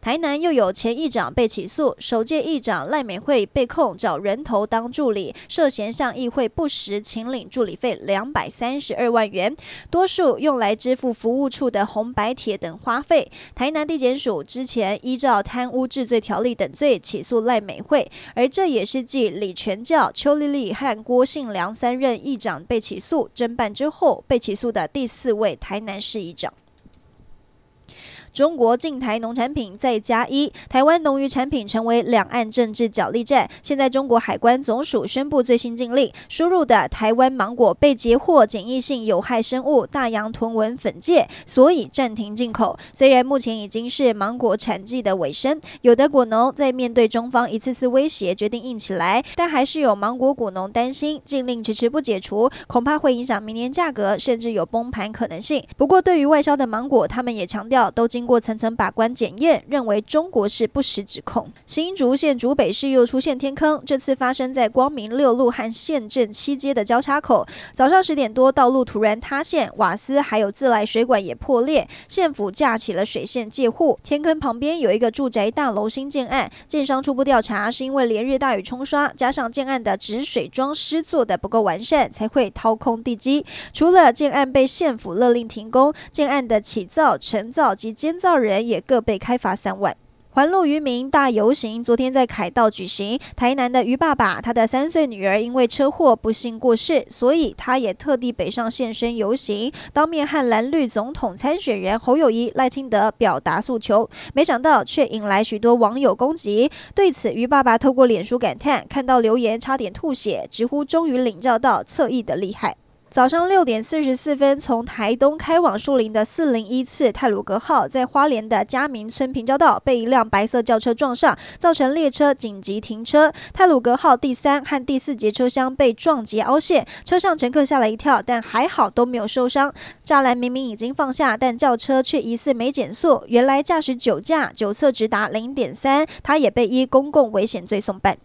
台南又有前议长被起诉，首届议长赖美惠被控找人头当助理，涉嫌向议会不实请领助理费两百三十二万元，多数用来支付服务处的红白帖等花费。台南地检署之前依照贪污治罪条例等罪起诉赖美惠，而这也是继李全教、邱丽丽和郭信良三任议长被起诉侦办之后被起诉的第四位台南市议长。中国禁台农产品再加一，台湾农渔产品成为两岸政治角力战。现在中国海关总署宣布最新禁令，输入的台湾芒果被截获检疫性有害生物大洋豚纹粉介，所以暂停进口。虽然目前已经是芒果产季的尾声，有的果农在面对中方一次次威胁，决定硬起来，但还是有芒果果农担心禁令迟迟不解除，恐怕会影响明年价格，甚至有崩盘可能性。不过，对于外销的芒果，他们也强调都经经过层层把关检验，认为中国是不实指控。新竹县竹北市又出现天坑，这次发生在光明六路和县政七街的交叉口。早上十点多，道路突然塌陷，瓦斯还有自来水管也破裂，县府架起了水线戒护。天坑旁边有一个住宅大楼新建案，建商初步调查是因为连日大雨冲刷，加上建案的止水装施做的不够完善，才会掏空地基。除了建案被县府勒令停工，建案的起造、承造及建监造人也各被开罚三万。环路渔民大游行昨天在凯道举行。台南的渔爸爸，他的三岁女儿因为车祸不幸过世，所以他也特地北上现身游行，当面和蓝绿总统参选人侯友谊、赖清德表达诉求。没想到却引来许多网友攻击。对此，渔爸爸透过脸书感叹：看到留言差点吐血，直呼终于领教到侧翼的厉害。早上六点四十四分，从台东开往树林的四零一次泰鲁阁号，在花莲的嘉明村平交道被一辆白色轿车撞上，造成列车紧急停车。泰鲁阁号第三和第四节车厢被撞击凹陷，车上乘客吓了一跳，但还好都没有受伤。栅栏明明已经放下，但轿车却疑似没减速。原来驾驶酒驾，酒测值达零点三，他也被依公共危险罪送办。